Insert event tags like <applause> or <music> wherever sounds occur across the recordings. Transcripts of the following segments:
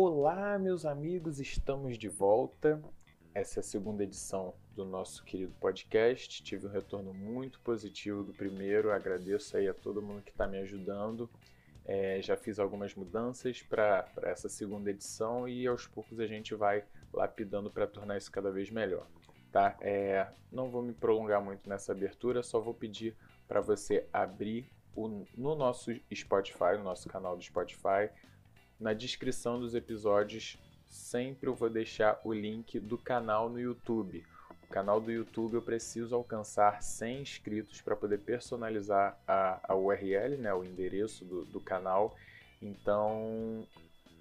Olá, meus amigos, estamos de volta. Essa é a segunda edição do nosso querido podcast. Tive um retorno muito positivo do primeiro. Agradeço aí a todo mundo que está me ajudando. É, já fiz algumas mudanças para essa segunda edição e aos poucos a gente vai lapidando para tornar isso cada vez melhor. Tá? É, não vou me prolongar muito nessa abertura, só vou pedir para você abrir o, no nosso Spotify, no nosso canal do Spotify, na descrição dos episódios, sempre eu vou deixar o link do canal no YouTube. O canal do YouTube eu preciso alcançar 100 inscritos para poder personalizar a, a URL, né, o endereço do, do canal. Então,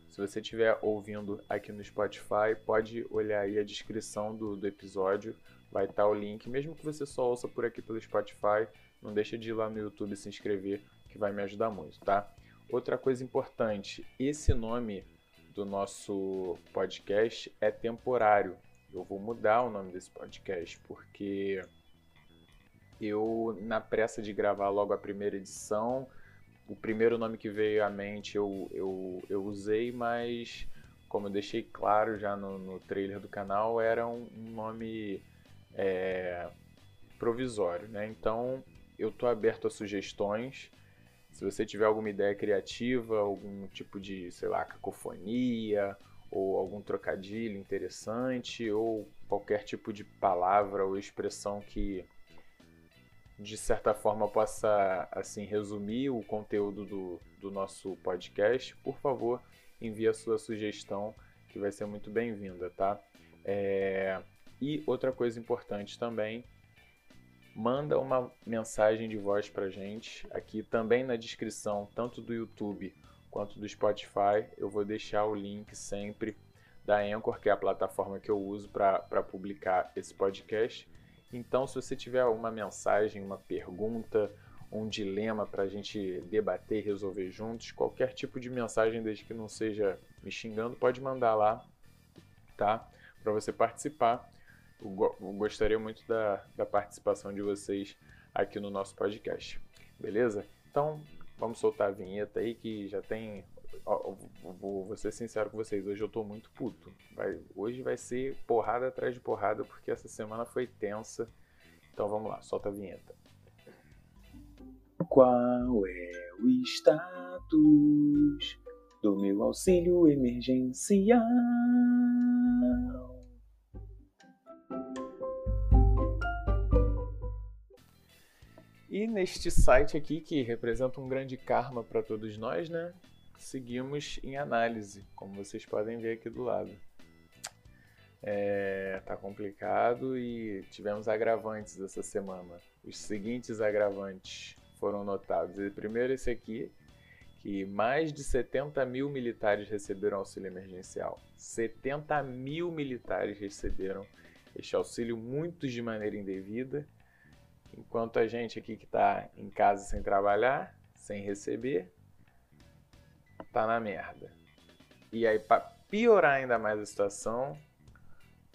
se você estiver ouvindo aqui no Spotify, pode olhar aí a descrição do, do episódio, vai estar tá o link. Mesmo que você só ouça por aqui pelo Spotify, não deixa de ir lá no YouTube se inscrever, que vai me ajudar muito, tá? Outra coisa importante, esse nome do nosso podcast é temporário. Eu vou mudar o nome desse podcast porque eu, na pressa de gravar logo a primeira edição, o primeiro nome que veio à mente eu, eu, eu usei, mas como eu deixei claro já no, no trailer do canal, era um, um nome é, provisório, né? Então eu tô aberto a sugestões. Se você tiver alguma ideia criativa, algum tipo de, sei lá, cacofonia, ou algum trocadilho interessante, ou qualquer tipo de palavra ou expressão que de certa forma possa assim resumir o conteúdo do, do nosso podcast, por favor, envie a sua sugestão que vai ser muito bem-vinda, tá? É... E outra coisa importante também manda uma mensagem de voz para gente. Aqui também na descrição, tanto do YouTube quanto do Spotify, eu vou deixar o link sempre da Anchor, que é a plataforma que eu uso para publicar esse podcast. Então, se você tiver uma mensagem, uma pergunta, um dilema para a gente debater e resolver juntos, qualquer tipo de mensagem, desde que não seja me xingando, pode mandar lá, tá? Para você participar gostaria muito da, da participação de vocês aqui no nosso podcast. Beleza? Então, vamos soltar a vinheta aí que já tem. Vou, vou ser sincero com vocês, hoje eu tô muito puto. Vai, hoje vai ser porrada atrás de porrada, porque essa semana foi tensa. Então vamos lá, solta a vinheta. Qual é o status do meu auxílio emergencial? E neste site aqui, que representa um grande karma para todos nós, né? Seguimos em análise, como vocês podem ver aqui do lado. É, tá complicado e tivemos agravantes essa semana. Os seguintes agravantes foram notados. Primeiro esse aqui, que mais de 70 mil militares receberam auxílio emergencial. 70 mil militares receberam este auxílio, muitos de maneira indevida Enquanto a gente aqui que está em casa sem trabalhar, sem receber, tá na merda. E aí, para piorar ainda mais a situação,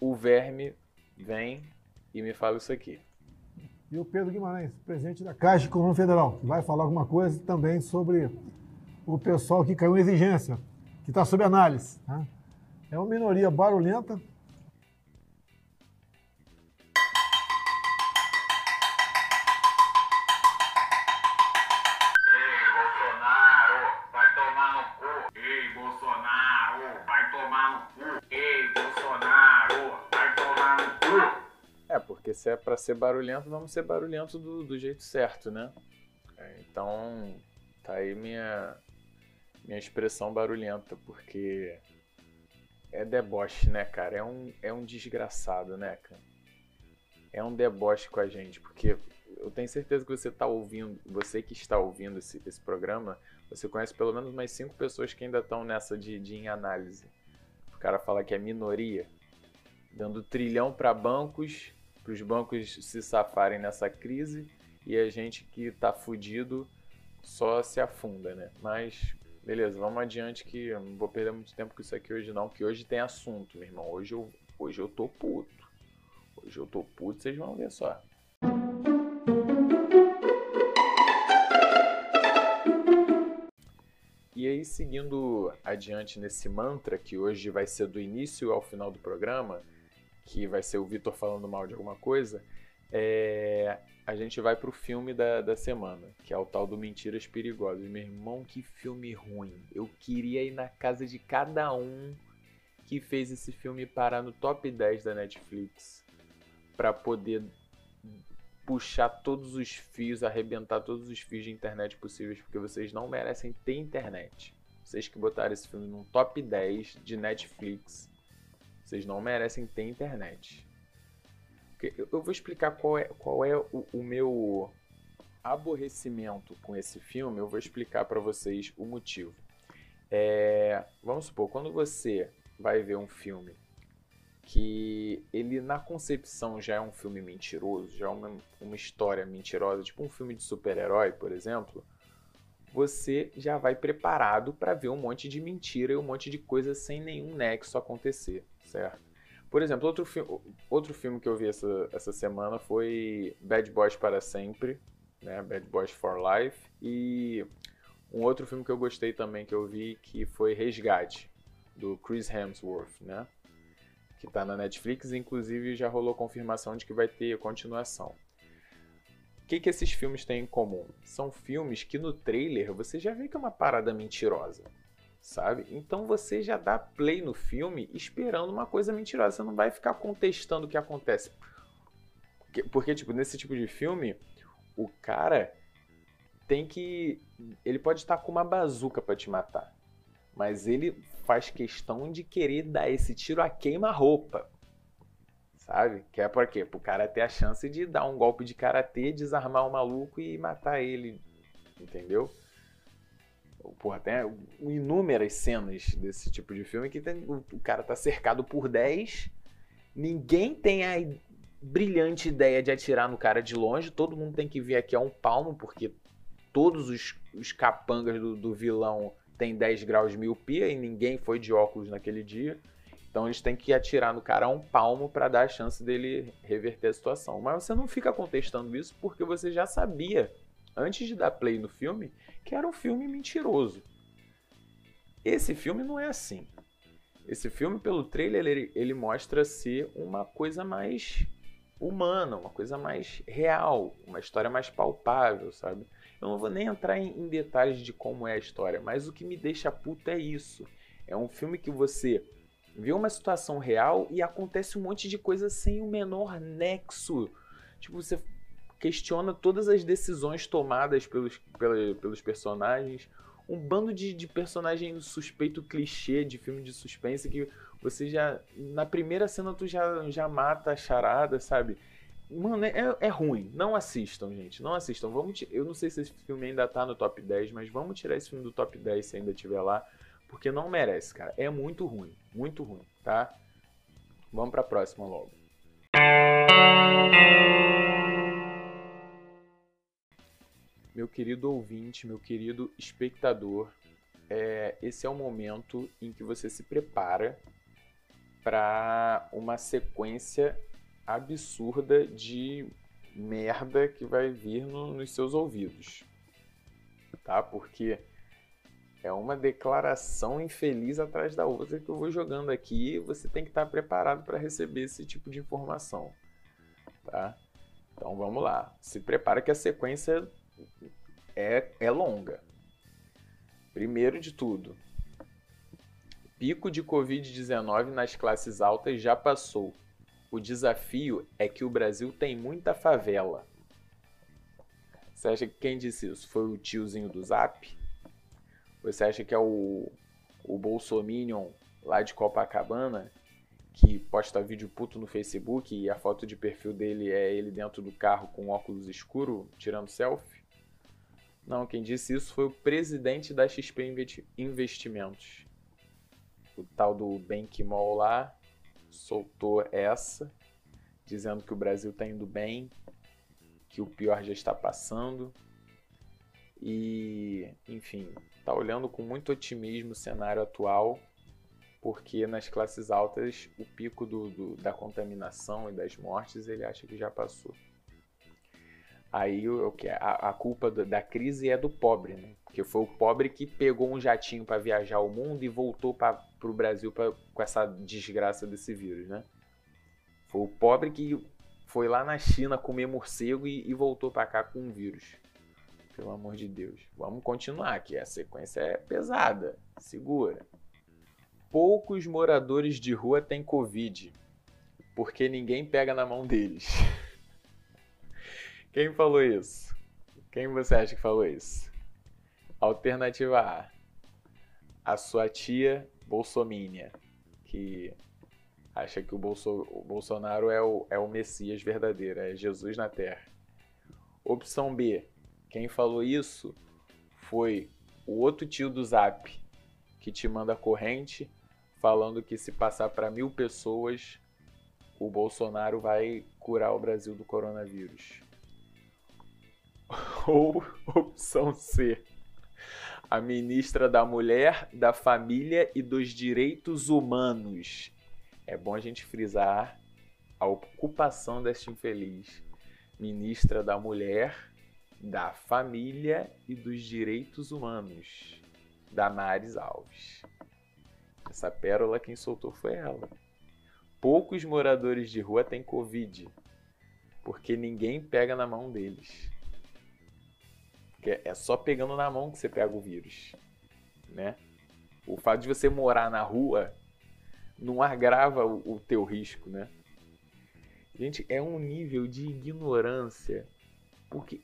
o verme vem e me fala isso aqui. E o Pedro Guimarães, presidente da Caixa Econômica Federal, vai falar alguma coisa também sobre o pessoal que caiu em exigência, que está sob análise. Né? É uma minoria barulhenta, Porque se é para ser barulhento, vamos ser barulhento do, do jeito certo, né? É, então, tá aí minha, minha expressão barulhenta, porque é deboche, né, cara? É um, é um desgraçado, né, cara? É um deboche com a gente, porque eu tenho certeza que você está ouvindo, você que está ouvindo esse, esse programa, você conhece pelo menos mais cinco pessoas que ainda estão nessa de, de em análise. O cara fala que é minoria, dando trilhão para bancos para os bancos se safarem nessa crise e a gente que está fudido só se afunda, né? Mas beleza, vamos adiante que eu não vou perder muito tempo com isso aqui hoje não, que hoje tem assunto, meu irmão. Hoje eu, hoje eu tô puto. Hoje eu tô puto, vocês vão ver só. E aí, seguindo adiante nesse mantra, que hoje vai ser do início ao final do programa, que vai ser o Vitor falando mal de alguma coisa, é, a gente vai pro filme da, da semana, que é o tal do Mentiras Perigosas. Meu irmão, que filme ruim. Eu queria ir na casa de cada um que fez esse filme parar no top 10 da Netflix para poder puxar todos os fios, arrebentar todos os fios de internet possíveis, porque vocês não merecem ter internet. Vocês que botaram esse filme no top 10 de Netflix, vocês não merecem ter internet. Eu vou explicar qual é, qual é o, o meu aborrecimento com esse filme, eu vou explicar para vocês o motivo. É, vamos supor, quando você vai ver um filme que ele na concepção já é um filme mentiroso, já é uma, uma história mentirosa, tipo um filme de super-herói, por exemplo, você já vai preparado para ver um monte de mentira e um monte de coisa sem nenhum nexo acontecer, certo? Por exemplo, outro, fi outro filme que eu vi essa, essa semana foi Bad Boys para Sempre, né? Bad Boys for Life, e um outro filme que eu gostei também que eu vi que foi Resgate, do Chris Hemsworth, né? Que tá na Netflix, inclusive já rolou confirmação de que vai ter continuação. O que, que esses filmes têm em comum? São filmes que no trailer você já vê que é uma parada mentirosa, sabe? Então você já dá play no filme esperando uma coisa mentirosa. Você não vai ficar contestando o que acontece. Porque, porque tipo, nesse tipo de filme, o cara tem que. Ele pode estar com uma bazuca para te matar. Mas ele faz questão de querer dar esse tiro a queima-roupa. Sabe? Que é por quê? Pro cara ter a chance de dar um golpe de karatê, desarmar o maluco e matar ele. Entendeu? Porra, tem inúmeras cenas desse tipo de filme que tem, o, cara tá cercado por 10, ninguém tem a brilhante ideia de atirar no cara de longe, todo mundo tem que vir aqui a um palmo, porque todos os, os capangas do, do vilão tem 10 graus de miopia e ninguém foi de óculos naquele dia. Então eles têm que atirar no cara a um palmo para dar a chance dele reverter a situação. Mas você não fica contestando isso porque você já sabia, antes de dar play no filme, que era um filme mentiroso. Esse filme não é assim. Esse filme, pelo trailer, ele, ele mostra ser uma coisa mais humana, uma coisa mais real, uma história mais palpável, sabe? Eu não vou nem entrar em, em detalhes de como é a história, mas o que me deixa puto é isso. É um filme que você vê uma situação real e acontece um monte de coisa sem o menor nexo. Tipo, você questiona todas as decisões tomadas pelos, pelos, pelos personagens. Um bando de, de personagem suspeito clichê de filme de suspense que você já. Na primeira cena tu já, já mata a charada, sabe? Mano, é, é ruim. Não assistam, gente. Não assistam. Vamos Eu não sei se esse filme ainda tá no top 10, mas vamos tirar esse filme do top 10 se ainda tiver lá. Porque não merece, cara. É muito ruim. Muito ruim, tá? Vamos pra próxima logo. Meu querido ouvinte, meu querido espectador, é, esse é o momento em que você se prepara para uma sequência absurda de merda que vai vir no, nos seus ouvidos. Tá? Porque é uma declaração infeliz atrás da outra que eu vou jogando aqui você tem que estar preparado para receber esse tipo de informação. Tá? Então vamos lá. Se prepara que a sequência é, é longa. Primeiro de tudo, pico de Covid-19 nas classes altas já passou. O desafio é que o Brasil tem muita favela. Você acha que quem disse isso? Foi o tiozinho do Zap? Você acha que é o, o Bolsominion lá de Copacabana que posta vídeo puto no Facebook e a foto de perfil dele é ele dentro do carro com óculos escuro tirando selfie? Não, quem disse isso foi o presidente da XP Investimentos. O tal do Bankmall lá, soltou essa, dizendo que o Brasil está indo bem, que o pior já está passando. E, enfim, está olhando com muito otimismo o cenário atual, porque nas classes altas o pico do, do, da contaminação e das mortes ele acha que já passou. Aí o que a, a culpa da crise é do pobre, né? Porque foi o pobre que pegou um jatinho para viajar o mundo e voltou para o Brasil pra, com essa desgraça desse vírus, né? Foi o pobre que foi lá na China comer morcego e, e voltou para cá com um vírus. Pelo amor de Deus. Vamos continuar aqui. A sequência é pesada. Segura. Poucos moradores de rua têm Covid. Porque ninguém pega na mão deles. <laughs> Quem falou isso? Quem você acha que falou isso? Alternativa A. A sua tia Bolsomínia, que acha que o, Bolso, o Bolsonaro é o, é o Messias verdadeiro, é Jesus na Terra. Opção B. Quem falou isso foi o outro tio do Zap, que te manda corrente falando que se passar para mil pessoas, o Bolsonaro vai curar o Brasil do coronavírus. <laughs> Ou opção C a ministra da Mulher, da Família e dos Direitos Humanos. É bom a gente frisar a ocupação desta infeliz ministra da Mulher, da Família e dos Direitos Humanos, Damares Alves. Essa pérola quem soltou foi ela. Poucos moradores de rua têm Covid, porque ninguém pega na mão deles. Porque é só pegando na mão que você pega o vírus, né? O fato de você morar na rua não agrava o, o teu risco, né? Gente, é um nível de ignorância. Porque,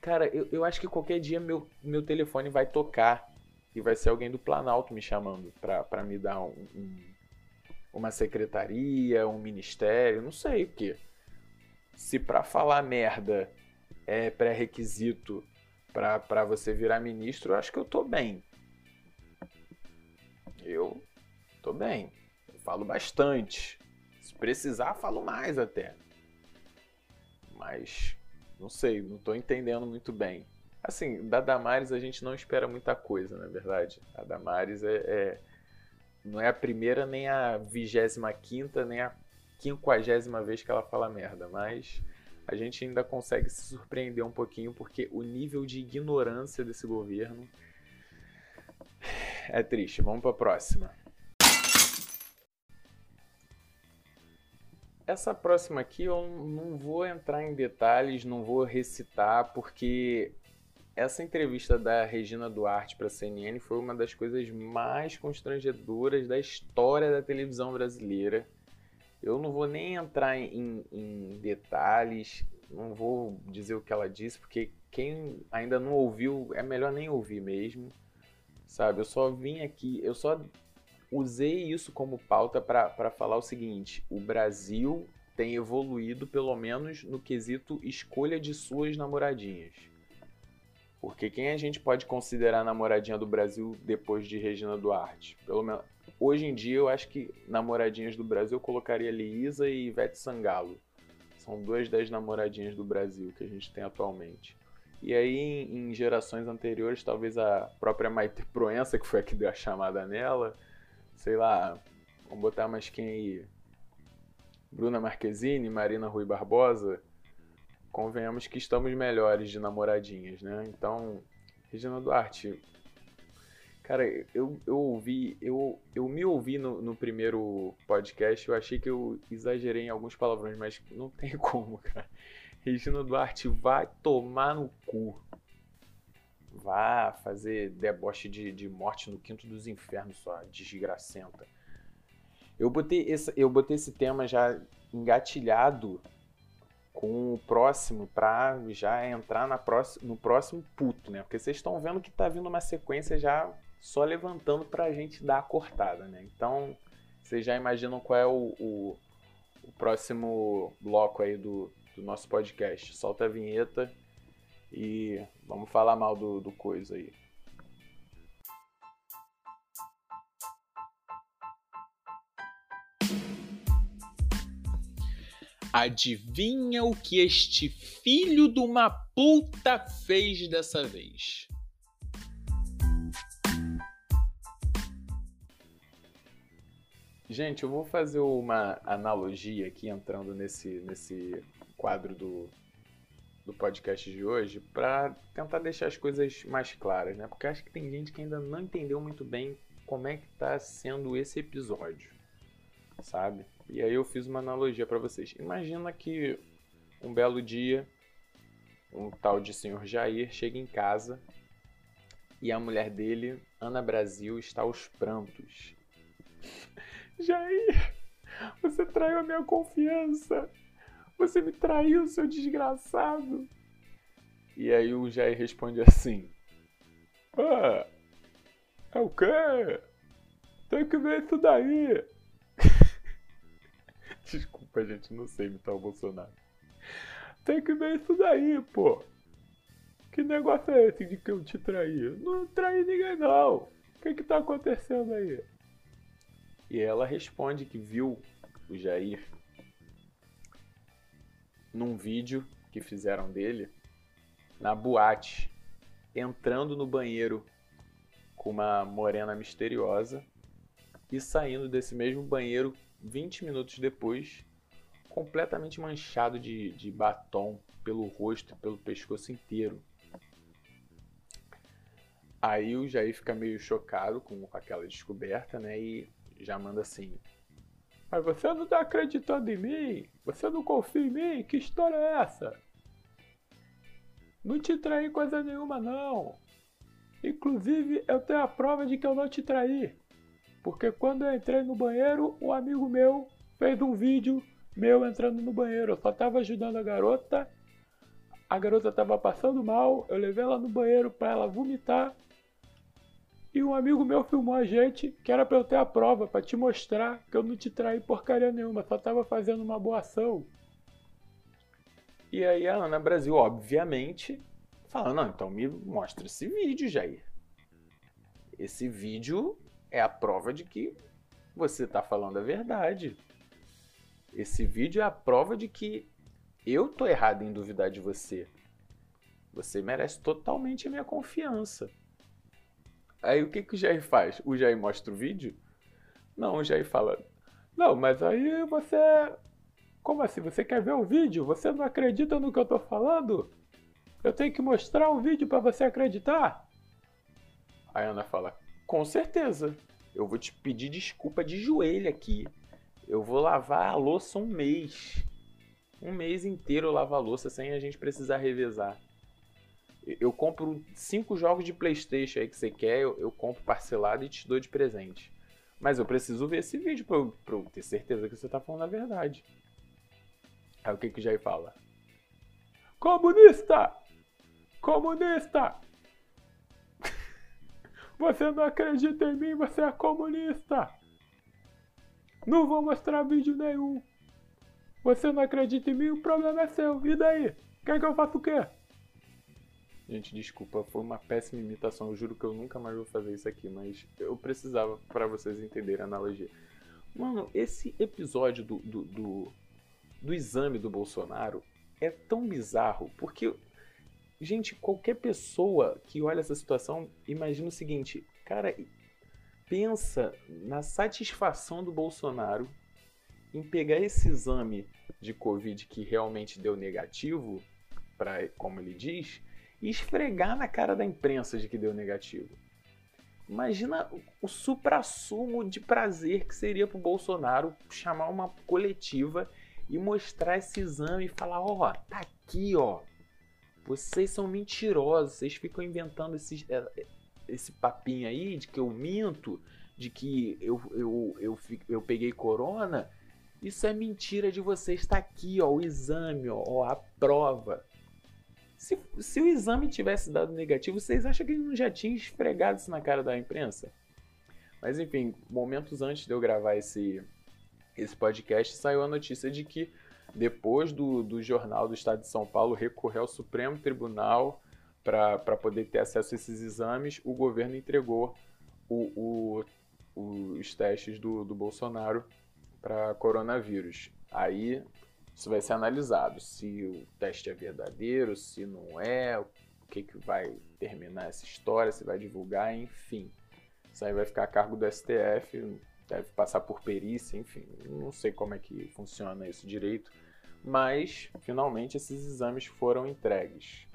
cara, eu, eu acho que qualquer dia meu, meu telefone vai tocar e vai ser alguém do Planalto me chamando para me dar um, um, uma secretaria, um ministério, não sei o quê. Se para falar merda é pré-requisito para você virar ministro, eu acho que eu tô bem. Eu tô bem. Eu falo bastante. Se precisar, falo mais até. Mas não sei, não tô entendendo muito bem. Assim, da Damares a gente não espera muita coisa, na verdade. A Damares é, é não é a primeira, nem a vigésima quinta, nem a quinquagésima vez que ela fala merda, mas a gente ainda consegue se surpreender um pouquinho porque o nível de ignorância desse governo é triste. Vamos para a próxima. Essa próxima aqui eu não vou entrar em detalhes, não vou recitar, porque essa entrevista da Regina Duarte para a CNN foi uma das coisas mais constrangedoras da história da televisão brasileira. Eu não vou nem entrar em, em, detalhes, não vou dizer o que ela disse, porque quem ainda não ouviu, é melhor nem ouvir mesmo, sabe? Eu só vim aqui, eu só usei isso como pauta para falar o seguinte: o Brasil tem evoluído, pelo menos no quesito escolha de suas namoradinhas. Porque quem a gente pode considerar namoradinha do Brasil depois de Regina Duarte? Pelo menos Hoje em dia eu acho que namoradinhas do Brasil eu colocaria Liisa e Ivete Sangalo. São duas das namoradinhas do Brasil que a gente tem atualmente. E aí, em, em gerações anteriores, talvez a própria Maite Proença, que foi a que deu a chamada nela, sei lá, vamos botar mais quem aí? Bruna Marquezine, Marina Rui Barbosa, convenhamos que estamos melhores de namoradinhas, né? Então, Regina Duarte, Cara, eu, eu ouvi, eu, eu me ouvi no, no primeiro podcast, eu achei que eu exagerei em alguns palavrões, mas não tem <laughs> como, cara. Regina Duarte vai tomar no cu. Vá fazer deboche de, de morte no quinto dos infernos, só desgracenta. Eu botei, esse, eu botei esse tema já engatilhado com o próximo pra já entrar na próxima, no próximo puto, né? Porque vocês estão vendo que tá vindo uma sequência já só levantando para a gente dar a cortada, né? Então, vocês já imaginam qual é o, o, o próximo bloco aí do, do, nosso podcast. Solta a vinheta e vamos falar mal do, do coisa aí. Adivinha o que este filho de uma puta fez dessa vez? Gente, eu vou fazer uma analogia aqui, entrando nesse, nesse quadro do, do podcast de hoje para tentar deixar as coisas mais claras, né? Porque acho que tem gente que ainda não entendeu muito bem como é que está sendo esse episódio, sabe? E aí eu fiz uma analogia para vocês. Imagina que um belo dia um tal de senhor Jair chega em casa e a mulher dele, Ana Brasil, está aos prantos. Jair, você traiu a minha confiança. Você me traiu, seu desgraçado. E aí o Jair responde assim: Ah, é o quê? Tem que ver isso daí. <laughs> Desculpa, gente, não sei imitar o Bolsonaro. Tem que ver isso daí, pô. Que negócio é esse de que eu te traí? Não traí ninguém, não. O que que tá acontecendo aí? E ela responde que viu o Jair num vídeo que fizeram dele na boate, entrando no banheiro com uma morena misteriosa e saindo desse mesmo banheiro 20 minutos depois, completamente manchado de, de batom pelo rosto, pelo pescoço inteiro. Aí o Jair fica meio chocado com aquela descoberta, né? E já manda assim: Mas você não tá acreditando em mim? Você não confia em mim? Que história é essa? Não te traí coisa nenhuma, não. Inclusive, eu tenho a prova de que eu não te traí. Porque quando eu entrei no banheiro, um amigo meu fez um vídeo meu entrando no banheiro. Eu só tava ajudando a garota. A garota tava passando mal. Eu levei ela no banheiro para ela vomitar. E um amigo meu filmou a gente, que era pra eu ter a prova, para te mostrar que eu não te traí porcaria nenhuma, só tava fazendo uma boa ação. E aí a Ana Brasil, obviamente, fala, não, então me mostra esse vídeo, Jair. Esse vídeo é a prova de que você tá falando a verdade. Esse vídeo é a prova de que eu tô errado em duvidar de você. Você merece totalmente a minha confiança. Aí o que, que o Jair faz? O Jair mostra o vídeo? Não, o Jair fala: Não, mas aí você. Como assim? Você quer ver o vídeo? Você não acredita no que eu tô falando? Eu tenho que mostrar o vídeo para você acreditar? A Ana fala: Com certeza. Eu vou te pedir desculpa de joelho aqui. Eu vou lavar a louça um mês. Um mês inteiro eu lavo a louça sem a gente precisar revezar. Eu compro cinco jogos de PlayStation aí que você quer, eu, eu compro parcelado e te dou de presente. Mas eu preciso ver esse vídeo pra eu, pra eu ter certeza que você tá falando a verdade. Aí o que que o Jair fala? Comunista! Comunista! <laughs> Você não acredita em mim, você é comunista! Não vou mostrar vídeo nenhum. Você não acredita em mim, o problema é seu. E daí? Quer que eu faça o quê? Gente, desculpa, foi uma péssima imitação. Eu juro que eu nunca mais vou fazer isso aqui, mas eu precisava para vocês entenderem a analogia. Mano, esse episódio do, do, do, do exame do Bolsonaro é tão bizarro, porque, gente, qualquer pessoa que olha essa situação imagina o seguinte, cara, pensa na satisfação do Bolsonaro em pegar esse exame de Covid que realmente deu negativo, para como ele diz, e esfregar na cara da imprensa de que deu negativo. Imagina o supra-sumo de prazer que seria para o Bolsonaro chamar uma coletiva e mostrar esse exame e falar: ó, oh, tá aqui, ó. Vocês são mentirosos, vocês ficam inventando esse, é, esse papinho aí de que eu minto, de que eu, eu, eu, eu peguei corona. Isso é mentira de vocês. Está aqui, ó, o exame, ó, a prova. Se, se o exame tivesse dado negativo, vocês acham que ele não já tinha esfregado isso na cara da imprensa? Mas enfim, momentos antes de eu gravar esse, esse podcast, saiu a notícia de que depois do, do Jornal do Estado de São Paulo recorrer ao Supremo Tribunal para poder ter acesso a esses exames, o governo entregou o, o, os testes do, do Bolsonaro para coronavírus. Aí isso vai ser analisado, se o teste é verdadeiro, se não é, o que, que vai terminar essa história, se vai divulgar, enfim. Isso aí vai ficar a cargo do STF, deve passar por perícia, enfim. Não sei como é que funciona isso direito, mas finalmente esses exames foram entregues.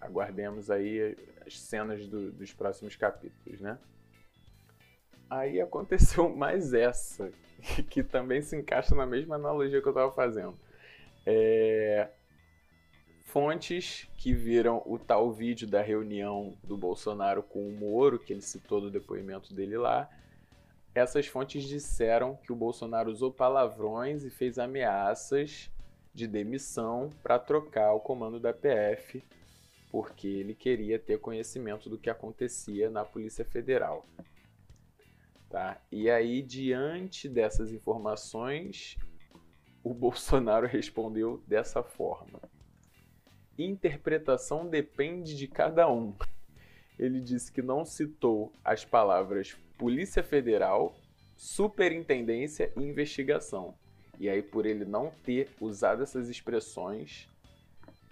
Aguardemos aí as cenas do, dos próximos capítulos, né? Aí aconteceu <laughs> mais essa, que também se encaixa na mesma analogia que eu estava fazendo. É... Fontes que viram o tal vídeo da reunião do Bolsonaro com o Moro, que ele citou no depoimento dele lá, essas fontes disseram que o Bolsonaro usou palavrões e fez ameaças de demissão para trocar o comando da PF, porque ele queria ter conhecimento do que acontecia na Polícia Federal. Tá? E aí, diante dessas informações, o Bolsonaro <laughs> respondeu dessa forma: Interpretação depende de cada um. Ele disse que não citou as palavras Polícia Federal, Superintendência e Investigação. E aí, por ele não ter usado essas expressões,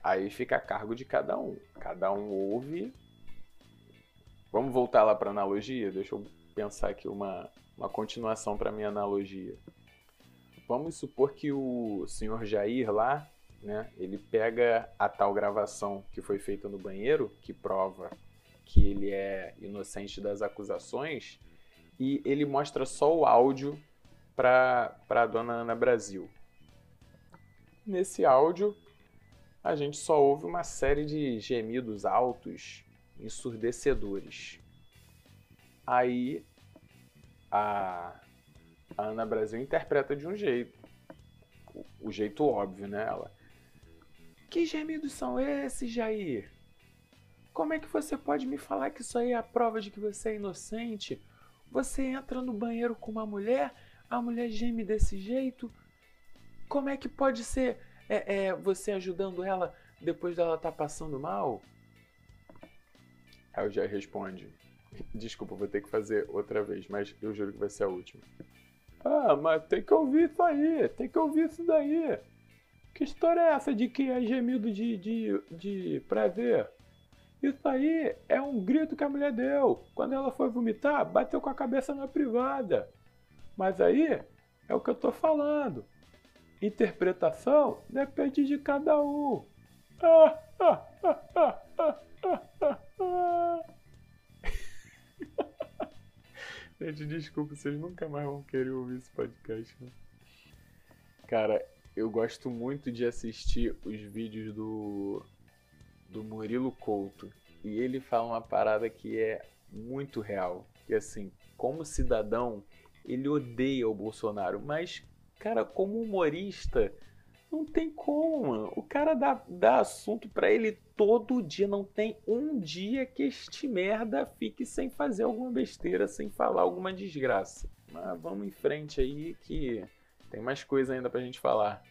aí fica a cargo de cada um. Cada um ouve. Vamos voltar lá para analogia? Deixa eu pensar aqui uma, uma continuação para minha analogia. Vamos supor que o senhor Jair lá, né, ele pega a tal gravação que foi feita no banheiro, que prova que ele é inocente das acusações, e ele mostra só o áudio para a dona Ana Brasil. Nesse áudio, a gente só ouve uma série de gemidos altos, ensurdecedores. Aí a, a Ana Brasil interpreta de um jeito. O, jeito óbvio, né? Ela. Que gemidos são esses, Jair? Como é que você pode me falar que isso aí é a prova de que você é inocente? Você entra no banheiro com uma mulher, a mulher geme desse jeito. Como é que pode ser é, é, você ajudando ela depois dela estar tá passando mal? Aí o Jair responde: Desculpa, vou ter que fazer outra vez, mas eu juro que vai ser a última. Ah, mas tem que ouvir isso aí, tem que ouvir isso daí. Que história é essa de que é gemido de, de, de prazer? Isso aí é um grito que a mulher deu. Quando ela foi vomitar, bateu com a cabeça na privada. Mas aí é o que eu tô falando. Interpretação depende de cada um. Ah, ah, ah, ah, ah, ah, ah. Gente, desculpa, vocês nunca mais vão querer ouvir esse podcast. Né? Cara, eu gosto muito de assistir os vídeos do, do Murilo Couto. E ele fala uma parada que é muito real. Que assim, como cidadão, ele odeia o Bolsonaro. Mas, cara, como humorista, não tem como. O cara dá, dá assunto para ele todo dia. Não tem um dia que este merda fique sem fazer alguma besteira, sem falar alguma desgraça. Mas vamos em frente aí que tem mais coisa ainda pra gente falar.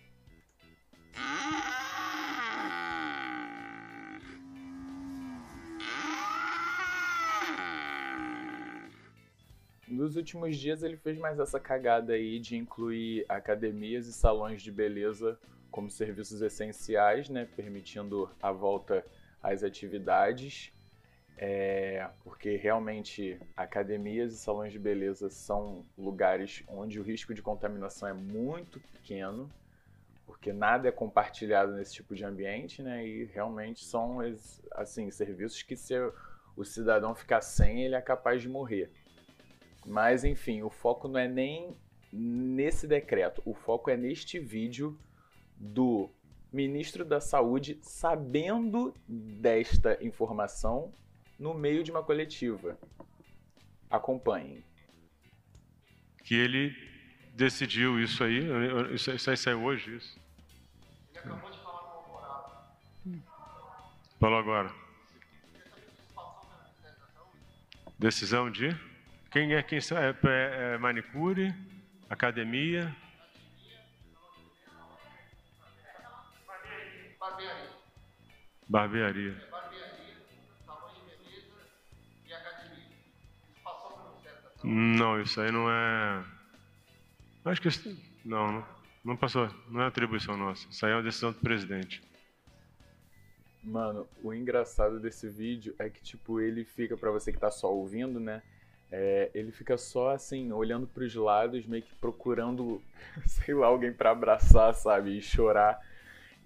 Nos últimos dias ele fez mais essa cagada aí de incluir academias e salões de beleza como serviços essenciais, né, permitindo a volta às atividades, é, porque realmente academias e salões de beleza são lugares onde o risco de contaminação é muito pequeno, porque nada é compartilhado nesse tipo de ambiente, né, e realmente são assim serviços que se o cidadão ficar sem, ele é capaz de morrer. Mas enfim, o foco não é nem nesse decreto, o foco é neste vídeo do ministro da Saúde sabendo desta informação no meio de uma coletiva. Acompanhem. Que ele decidiu isso aí, isso, isso aí saiu hoje, isso. Ele acabou de falar com o Alvorada. Falou agora. Decisão de? Quem é quem é, é, é manicure, academia, Barbearia. Barbearia, de beleza e? Não, isso aí não é. Acho que isso... não, não, não passou. Não é atribuição nossa. Isso aí é uma decisão do presidente. Mano, o engraçado desse vídeo é que, tipo, ele fica, para você que tá só ouvindo, né? É, ele fica só assim, olhando para os lados, meio que procurando, <laughs> sei lá, alguém para abraçar, sabe? E chorar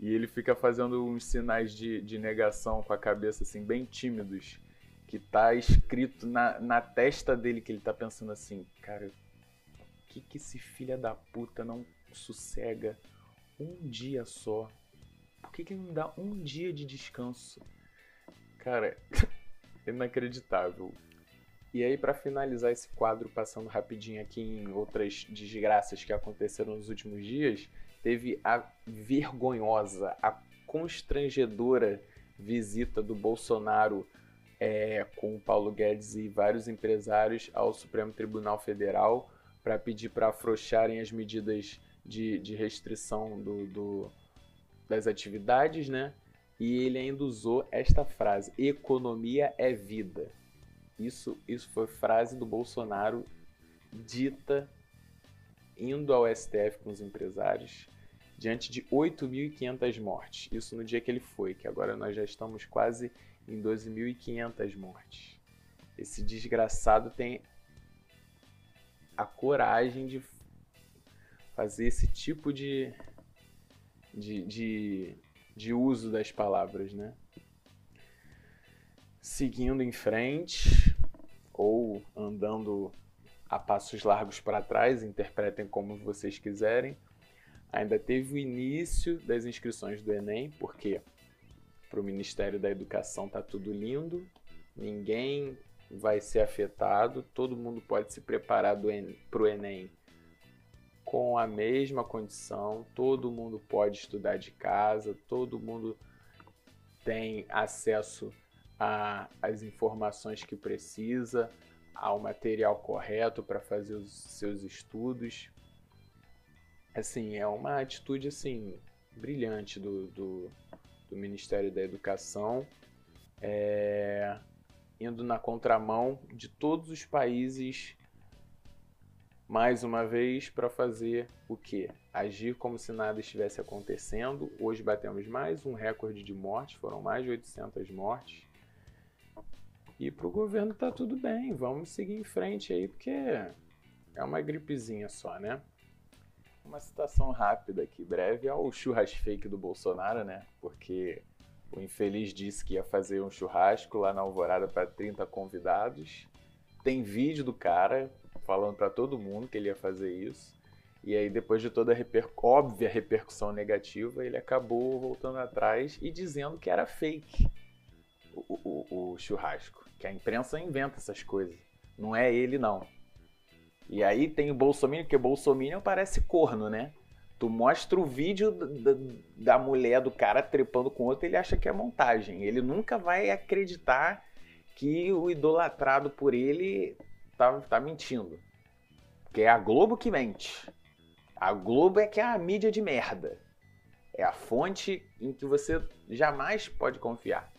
E ele fica fazendo uns sinais de, de negação com a cabeça, assim, bem tímidos. Que tá escrito na, na testa dele que ele tá pensando assim, cara, que que esse filho da puta não sossega um dia só? Por que, que ele não dá um dia de descanso? Cara, <laughs> inacreditável. E aí, para finalizar esse quadro, passando rapidinho aqui em outras desgraças que aconteceram nos últimos dias, teve a vergonhosa, a constrangedora visita do Bolsonaro é, com o Paulo Guedes e vários empresários ao Supremo Tribunal Federal para pedir para afrouxarem as medidas de, de restrição do, do, das atividades, né? E ele ainda usou esta frase: economia é vida. Isso, isso foi frase do Bolsonaro dita indo ao STF com os empresários diante de 8.500 mortes. Isso no dia que ele foi, que agora nós já estamos quase em 12.500 mortes. Esse desgraçado tem a coragem de fazer esse tipo de, de, de, de uso das palavras, né? Seguindo em frente ou andando a passos largos para trás, interpretem como vocês quiserem. Ainda teve o início das inscrições do Enem, porque para o Ministério da Educação tá tudo lindo, ninguém vai ser afetado, todo mundo pode se preparar para o Enem com a mesma condição, todo mundo pode estudar de casa, todo mundo tem acesso às informações que precisa, ao material correto para fazer os seus estudos. Assim, é uma atitude assim brilhante do, do, do Ministério da Educação, é, indo na contramão de todos os países mais uma vez para fazer o que? Agir como se nada estivesse acontecendo. Hoje batemos mais um recorde de mortes, foram mais de 800 mortes. E para o governo tá tudo bem, vamos seguir em frente aí, porque é uma gripezinha só, né? Uma citação rápida aqui, breve, ao churrasfake do Bolsonaro, né? Porque o infeliz disse que ia fazer um churrasco lá na Alvorada para 30 convidados. Tem vídeo do cara, falando para todo mundo que ele ia fazer isso. E aí, depois de toda a reper... óbvia repercussão negativa, ele acabou voltando atrás e dizendo que era fake o, o, o churrasco. Que a imprensa inventa essas coisas. Não é ele, não. E aí tem o Bolsonaro, porque Bolsonaro parece corno, né? Tu mostra o vídeo da, da mulher do cara trepando com outro, ele acha que é montagem. Ele nunca vai acreditar que o idolatrado por ele tá, tá mentindo. Porque é a Globo que mente. A Globo é que é a mídia de merda. É a fonte em que você jamais pode confiar.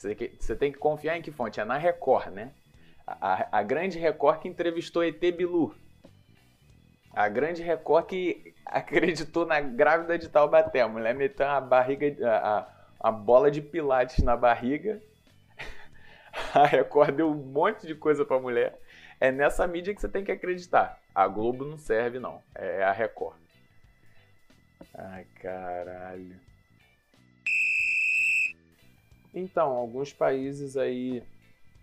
Você, tem que confiar em que fonte? É na Record, né? A, a, grande Record que entrevistou ET Bilu. A grande Record que <laughs> acreditou na grávida de Taubaté. A mulher meteu a barriga, a, a bola de pilates na barriga. <laughs> A Record deu um monte de coisa pra mulher. É nessa mídia que você tem que acreditar. A Globo não serve, não. É a Record. Ai, caralho. Então, alguns países aí,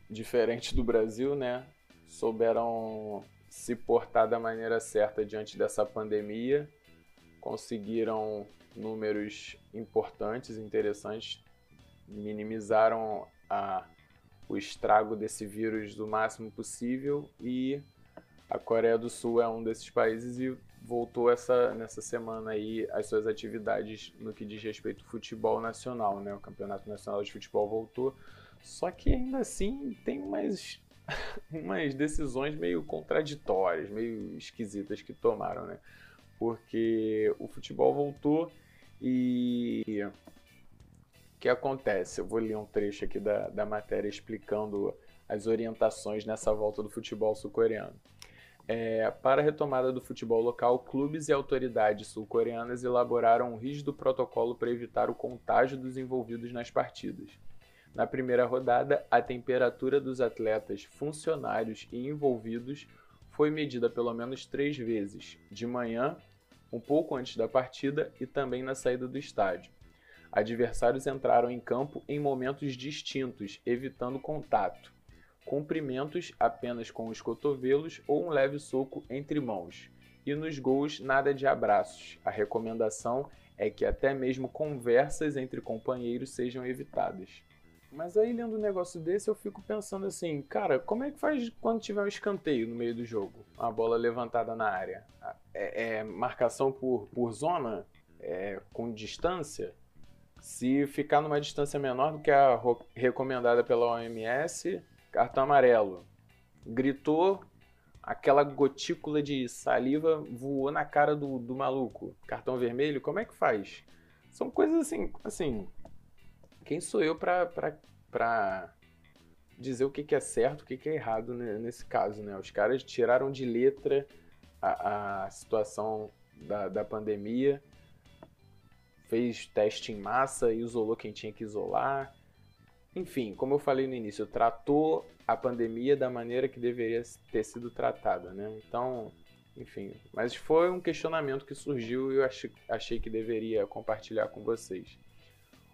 diferente do Brasil, né, souberam se portar da maneira certa diante dessa pandemia, conseguiram números importantes, interessantes, minimizaram a o estrago desse vírus do máximo possível e a Coreia do Sul é um desses países e voltou essa nessa semana aí as suas atividades no que diz respeito ao futebol nacional, né? O Campeonato Nacional de Futebol voltou, só que ainda assim tem umas <laughs> umas decisões meio contraditórias, meio esquisitas que tomaram, né? Porque o futebol voltou e o que acontece? Eu vou ler um trecho aqui da, da matéria explicando as orientações nessa volta do futebol sul-coreano. É, para a retomada do futebol local, clubes e autoridades sul-coreanas elaboraram um rígido protocolo para evitar o contágio dos envolvidos nas partidas. Na primeira rodada, a temperatura dos atletas, funcionários e envolvidos foi medida pelo menos três vezes, de manhã, um pouco antes da partida e também na saída do estádio. Adversários entraram em campo em momentos distintos, evitando contato. Cumprimentos apenas com os cotovelos ou um leve soco entre mãos. E nos gols, nada de abraços. A recomendação é que até mesmo conversas entre companheiros sejam evitadas. Mas aí, lendo um negócio desse, eu fico pensando assim, cara, como é que faz quando tiver um escanteio no meio do jogo? Uma bola levantada na área? É, é marcação por, por zona? É, com distância? Se ficar numa distância menor do que a recomendada pela OMS, cartão amarelo. Gritou, aquela gotícula de saliva voou na cara do, do maluco. Cartão vermelho, como é que faz? São coisas assim, assim. Quem sou eu pra, pra, pra dizer o que, que é certo, o que, que é errado nesse caso, né? Os caras tiraram de letra a, a situação da, da pandemia fez teste em massa isolou quem tinha que isolar. Enfim, como eu falei no início, tratou a pandemia da maneira que deveria ter sido tratada, né? Então, enfim, mas foi um questionamento que surgiu e eu achei, achei que deveria compartilhar com vocês.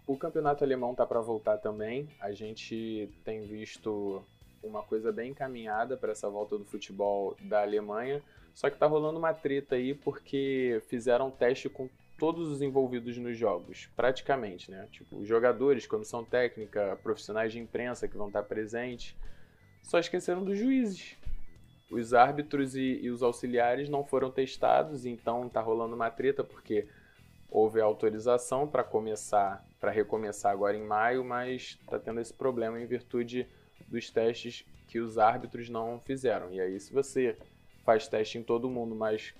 O campeonato alemão está para voltar também. A gente tem visto uma coisa bem encaminhada para essa volta do futebol da Alemanha. Só que está rolando uma treta aí porque fizeram teste com todos os envolvidos nos jogos, praticamente, né? Tipo, jogadores, comissão técnica, profissionais de imprensa que vão estar presentes. Só esqueceram dos juízes. Os árbitros e, e os auxiliares não foram testados, então tá rolando uma treta porque houve autorização para começar, para recomeçar agora em maio, mas tá tendo esse problema em virtude dos testes que os árbitros não fizeram. E aí, se você faz teste em todo mundo, mas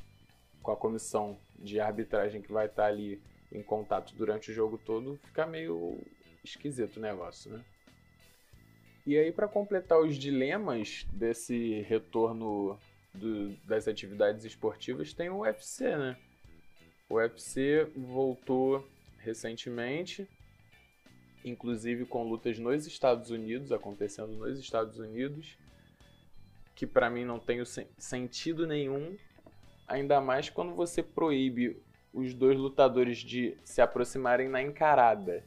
com a comissão de arbitragem que vai estar ali em contato durante o jogo todo, fica meio esquisito o negócio, né? E aí, para completar os dilemas desse retorno do, das atividades esportivas, tem o UFC, né? O UFC voltou recentemente, inclusive com lutas nos Estados Unidos, acontecendo nos Estados Unidos, que para mim não tem sentido nenhum Ainda mais quando você proíbe os dois lutadores de se aproximarem na encarada.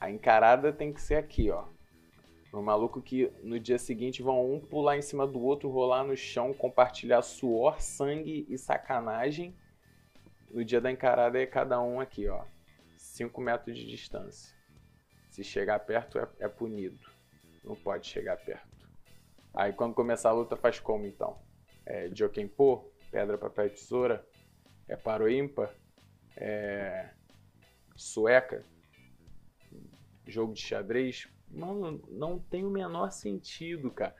A encarada tem que ser aqui, ó. O maluco que no dia seguinte vão um pular em cima do outro, rolar no chão, compartilhar suor, sangue e sacanagem. No dia da encarada é cada um aqui, ó. 5 metros de distância. Se chegar perto é, é punido. Não pode chegar perto. Aí quando começar a luta faz como então? É, Jokenpô, pedra, papel e tesoura, é paro ímpar, é, sueca, jogo de xadrez, mano, não tem o menor sentido, cara.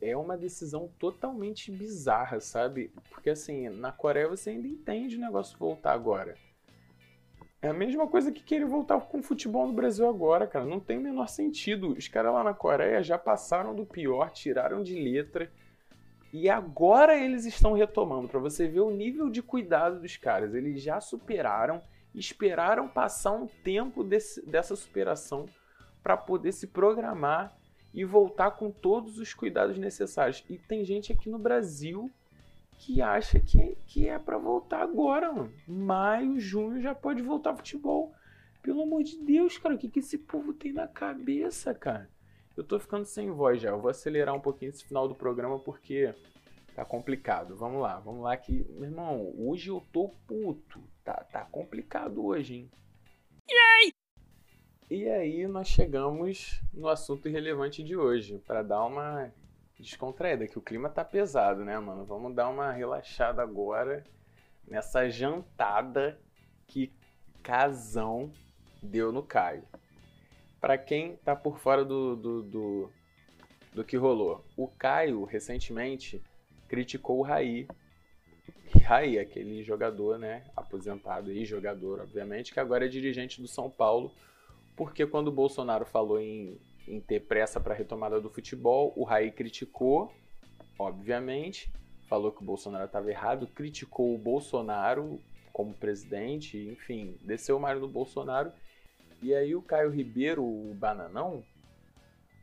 É uma decisão totalmente bizarra, sabe? Porque assim, na Coreia você ainda entende o negócio voltar agora. É a mesma coisa que querer voltar com o futebol no Brasil agora, cara. Não tem o menor sentido. Os caras lá na Coreia já passaram do pior, tiraram de letra e agora eles estão retomando, para você ver o nível de cuidado dos caras. Eles já superaram, esperaram passar um tempo desse, dessa superação para poder se programar e voltar com todos os cuidados necessários. E tem gente aqui no Brasil que acha que, que é para voltar agora, mano. Maio, junho já pode voltar futebol. Pelo amor de Deus, cara, o que, que esse povo tem na cabeça, cara? Eu tô ficando sem voz já. Eu vou acelerar um pouquinho esse final do programa porque tá complicado. Vamos lá, vamos lá que, meu irmão, hoje eu tô puto. Tá, tá complicado hoje, hein? Yay! E aí nós chegamos no assunto irrelevante de hoje, para dar uma descontraída, que o clima tá pesado, né, mano? Vamos dar uma relaxada agora nessa jantada que Casão deu no Caio para quem tá por fora do, do, do, do, que rolou. O Caio, recentemente, criticou o Raí. Raí, aquele jogador, né, aposentado e jogador, obviamente, que agora é dirigente do São Paulo, porque quando o Bolsonaro falou em, em ter pressa para retomada do futebol, o Raí criticou, obviamente, falou que o Bolsonaro estava errado, criticou o Bolsonaro como presidente, enfim, desceu o mar do Bolsonaro e aí o Caio Ribeiro, o Bananão,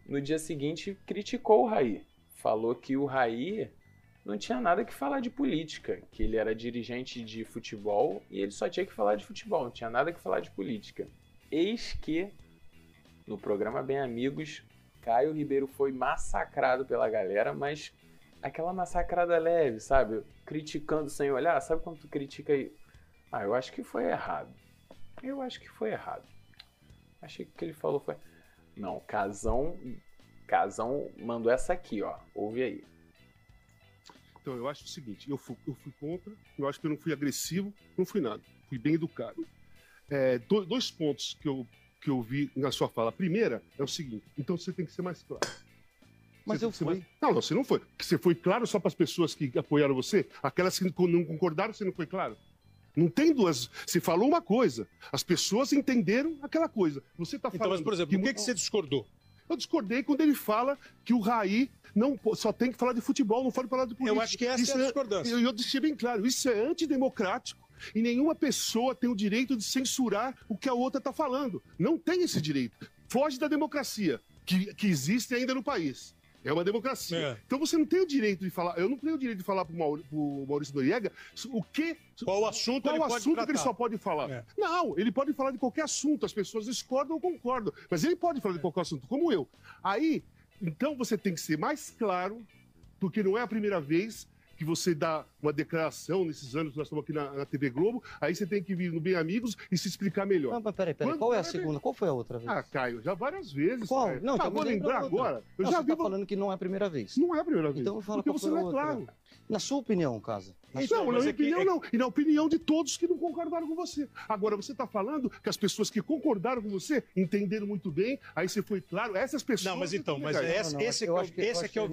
no dia seguinte criticou o Raí. Falou que o Raí não tinha nada que falar de política, que ele era dirigente de futebol e ele só tinha que falar de futebol, não tinha nada que falar de política. Eis que no programa Bem Amigos, Caio Ribeiro foi massacrado pela galera, mas aquela massacrada leve, sabe? Criticando sem olhar, sabe quando tu critica e ah, eu acho que foi errado. Eu acho que foi errado. Achei que o que ele falou foi não, Casão Casão mandou essa aqui, ó. Ouve aí. Então, eu acho o seguinte: eu fui, eu fui contra, eu acho que eu não fui agressivo, não fui nada. Fui bem educado. É, dois pontos que eu, que eu vi na sua fala. A primeira é o seguinte: então você tem que ser mais claro. Mas eu fui. Mais... Não, não, você não foi. Você foi claro só para as pessoas que apoiaram você? Aquelas que não concordaram, você não foi claro? Não tem duas. Você falou uma coisa, as pessoas entenderam aquela coisa. Você está falando. Então, mas, por exemplo, que... por que, que você discordou? Eu discordei quando ele fala que o Raí não só tem que falar de futebol, não pode falar de política. Eu acho que essa isso é a é- discordância. Eu, eu deixei bem claro, isso é antidemocrático e nenhuma pessoa tem o direito de censurar o que a outra está falando. Não tem esse direito. Foge da democracia que, que existe ainda no país. É uma democracia. É. Então você não tem o direito de falar. Eu não tenho o direito de falar para o Maurício Noriega o que. Qual assunto qual ele assunto que ele só pode falar. É. Não, ele pode falar de qualquer assunto. As pessoas discordam ou concordam. Mas ele pode falar de qualquer assunto, como eu. Aí, então você tem que ser mais claro, porque não é a primeira vez que você dá uma declaração nesses anos que nós estamos aqui na, na, TV Globo, aí você tem que vir no Bem Amigos e se explicar melhor. Não, mas peraí, peraí. Quando, qual é a segunda? Qual foi a outra vez? Ah, Caio, já várias vezes. Qual? Caio. Não, ah, então vou lembrar agora. Eu não, já você vi... tá falando que não é a primeira vez. Não é a primeira vez. Então fala Porque você não é outra. claro. Na sua opinião, Casa? Na não, na minha é opinião, que... não. E na opinião de todos que não concordaram com você. Agora, você está falando que as pessoas que concordaram com você entenderam muito bem, aí você foi claro, essas pessoas. Não, mas então, mas esse, esse, esse aqui é o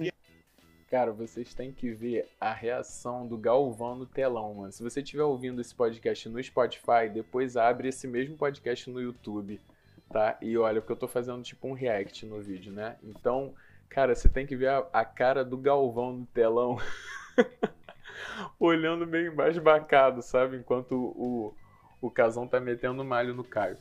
Cara, vocês têm que ver a reação do Galvão no telão, mano. Se você estiver ouvindo esse podcast no Spotify, depois abre esse mesmo podcast no YouTube, tá? E olha, porque eu tô fazendo tipo um react no vídeo, né? Então, cara, você tem que ver a, a cara do Galvão no telão. <laughs> Olhando meio embasbacado, sabe? Enquanto o, o, Casão tá metendo malho no Caio.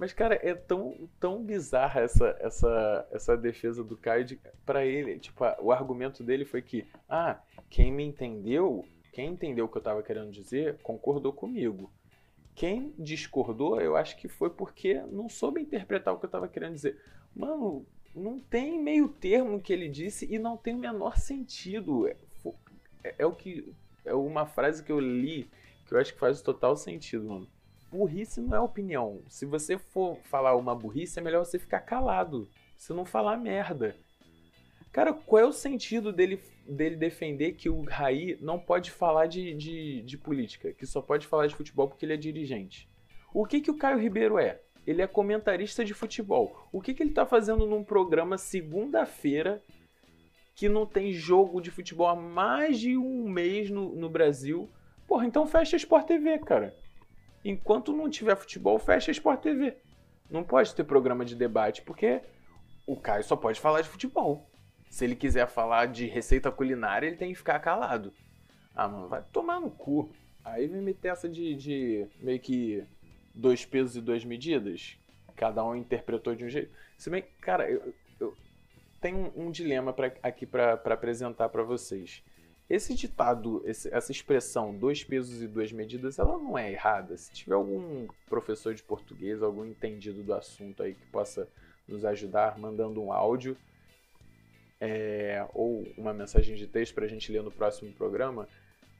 Mas, cara, é tão, tão bizarra essa, essa, essa defesa do Caio de, pra ele. Tipo, a, o argumento dele foi que, ah, quem me entendeu, quem entendeu o que eu tava querendo dizer, concordou comigo. Quem discordou, eu acho que foi porque não soube interpretar o que eu tava querendo dizer. Mano, não tem meio termo que ele disse e não tem o menor sentido. É, é, é o que. É uma frase que eu li que eu acho que faz total sentido, mano burrice não é opinião. Se você for falar uma burrice, é melhor você ficar calado. Você não falar merda. Cara, qual é o sentido dele, dele defender que o Raí não pode falar de, de, de política, que só pode falar de futebol porque ele é dirigente? O que, que o Caio Ribeiro é? Ele é comentarista de futebol. O que, que ele tá fazendo num programa segunda-feira que não tem jogo de futebol há mais de um mês no, no Brasil? Porra, então fecha a Sport TV, cara. Enquanto não tiver futebol, fecha a Sport TV. Não pode ter programa de debate, porque o Caio só pode falar de futebol. Se ele quiser falar de receita culinária, ele tem que ficar calado. Ah, mano, vai tomar no cu. Aí vem meter essa de, de meio que dois pesos e duas medidas. Cada um interpretou de um jeito. Se bem, cara, eu, eu tenho um, um dilema pra, aqui para apresentar para vocês. Esse ditado, esse, essa expressão dois pesos e duas medidas, ela não é errada. Se tiver algum professor de português, algum entendido do assunto aí que possa nos ajudar mandando um áudio é, ou uma mensagem de texto para a gente ler no próximo programa,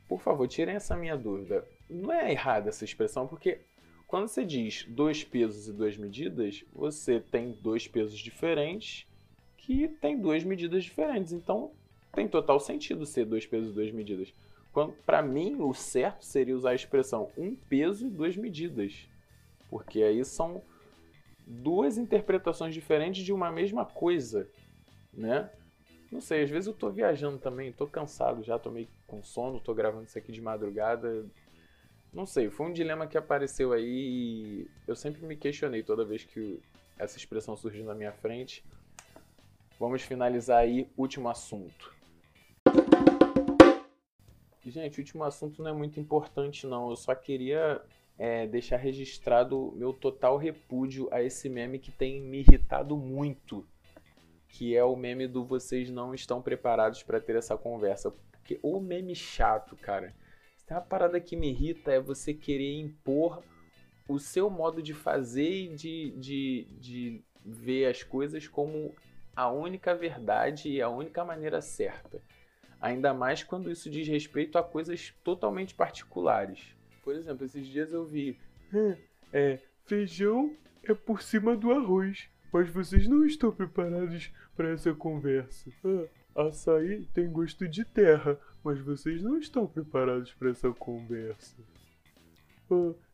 por favor, tirem essa minha dúvida. Não é errada essa expressão, porque quando você diz dois pesos e duas medidas, você tem dois pesos diferentes que tem duas medidas diferentes. Então, tem total sentido ser dois pesos e duas medidas. Para mim, o certo seria usar a expressão um peso e duas medidas. Porque aí são duas interpretações diferentes de uma mesma coisa, né? Não sei, às vezes eu tô viajando também, tô cansado já, tô meio com sono, tô gravando isso aqui de madrugada. Não sei, foi um dilema que apareceu aí e eu sempre me questionei toda vez que essa expressão surgiu na minha frente. Vamos finalizar aí, último assunto. Gente, o último assunto não é muito importante, não. Eu só queria é, deixar registrado meu total repúdio a esse meme que tem me irritado muito. Que é o meme do vocês não estão preparados para ter essa conversa. Porque o meme chato, cara. Tem uma parada que me irrita é você querer impor o seu modo de fazer e de, de, de ver as coisas como a única verdade e a única maneira certa. Ainda mais quando isso diz respeito a coisas totalmente particulares. Por exemplo, esses dias eu vi. É, feijão é por cima do arroz, mas vocês não estão preparados para essa conversa. Açaí tem gosto de terra, mas vocês não estão preparados para essa conversa.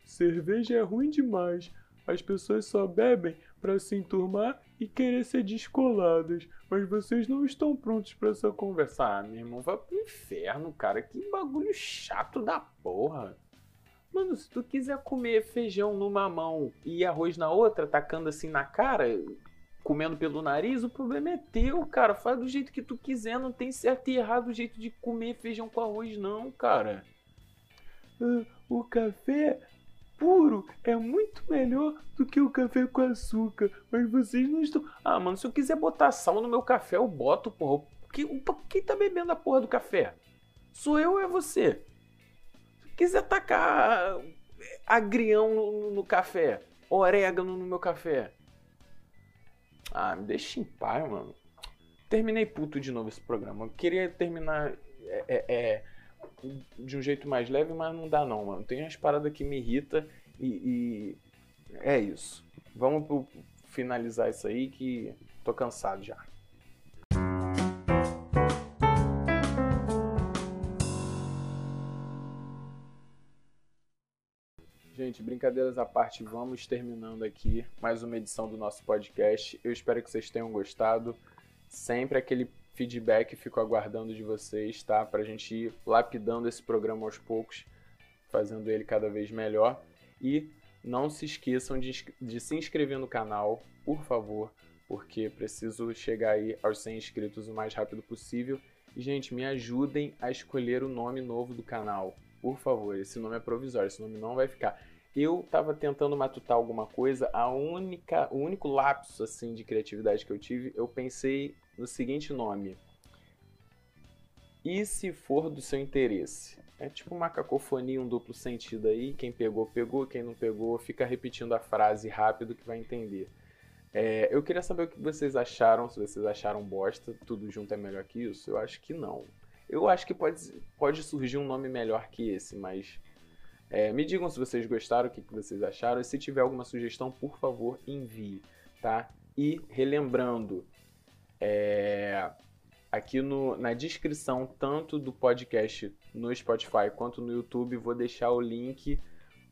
Cerveja é ruim demais. As pessoas só bebem para se enturmar e querer ser descoladas, mas vocês não estão prontos para essa conversa. Ah, meu irmão, vai pro inferno, cara. Que bagulho chato da porra. Mano, se tu quiser comer feijão numa mão e arroz na outra, tacando assim na cara, comendo pelo nariz, o problema é teu, cara. Faz do jeito que tu quiser, não tem certo e errado o jeito de comer feijão com arroz, não, cara. Uh, o café puro é muito melhor do que o café com açúcar, mas vocês não estão. Ah, mano, se eu quiser botar sal no meu café, eu boto, porra. Quem, quem tá bebendo a porra do café? Sou eu ou é você? quiser tacar agrião no, no café, orégano no meu café. Ah, me deixa em paz, mano. Terminei puto de novo esse programa. Eu queria terminar é, é, é, de um jeito mais leve, mas não dá não, mano. Tem umas paradas que me irrita e, e é isso. Vamos pro, finalizar isso aí que tô cansado já. Gente, brincadeiras à parte, vamos terminando aqui mais uma edição do nosso podcast. Eu espero que vocês tenham gostado. Sempre aquele feedback fico aguardando de vocês, tá? Pra gente ir lapidando esse programa aos poucos, fazendo ele cada vez melhor. E não se esqueçam de, de se inscrever no canal, por favor, porque preciso chegar aí aos 100 inscritos o mais rápido possível. E, gente, me ajudem a escolher o nome novo do canal por favor, esse nome é provisório, esse nome não vai ficar. Eu estava tentando matutar alguma coisa, a única, o único lapso assim de criatividade que eu tive, eu pensei no seguinte nome: E se for do seu interesse? É tipo uma cacofonia, um duplo sentido aí. Quem pegou, pegou. Quem não pegou, fica repetindo a frase rápido que vai entender. É, eu queria saber o que vocês acharam, se vocês acharam bosta, tudo junto é melhor que isso. Eu acho que não. Eu acho que pode, pode surgir um nome melhor que esse, mas é, me digam se vocês gostaram, o que, que vocês acharam. E se tiver alguma sugestão, por favor, envie, tá? E relembrando, é, aqui no, na descrição, tanto do podcast no Spotify quanto no YouTube, vou deixar o link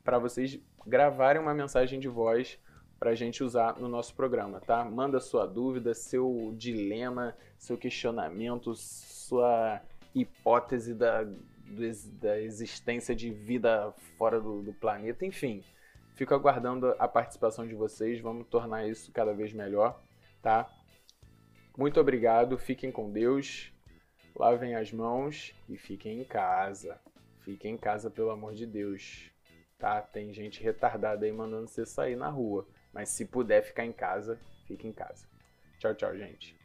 para vocês gravarem uma mensagem de voz para a gente usar no nosso programa, tá? Manda sua dúvida, seu dilema, seu questionamento, sua hipótese da, da existência de vida fora do, do planeta, enfim. Fico aguardando a participação de vocês, vamos tornar isso cada vez melhor, tá? Muito obrigado, fiquem com Deus, lavem as mãos e fiquem em casa. Fiquem em casa, pelo amor de Deus, tá? Tem gente retardada aí mandando você sair na rua, mas se puder ficar em casa, fique em casa. Tchau, tchau, gente.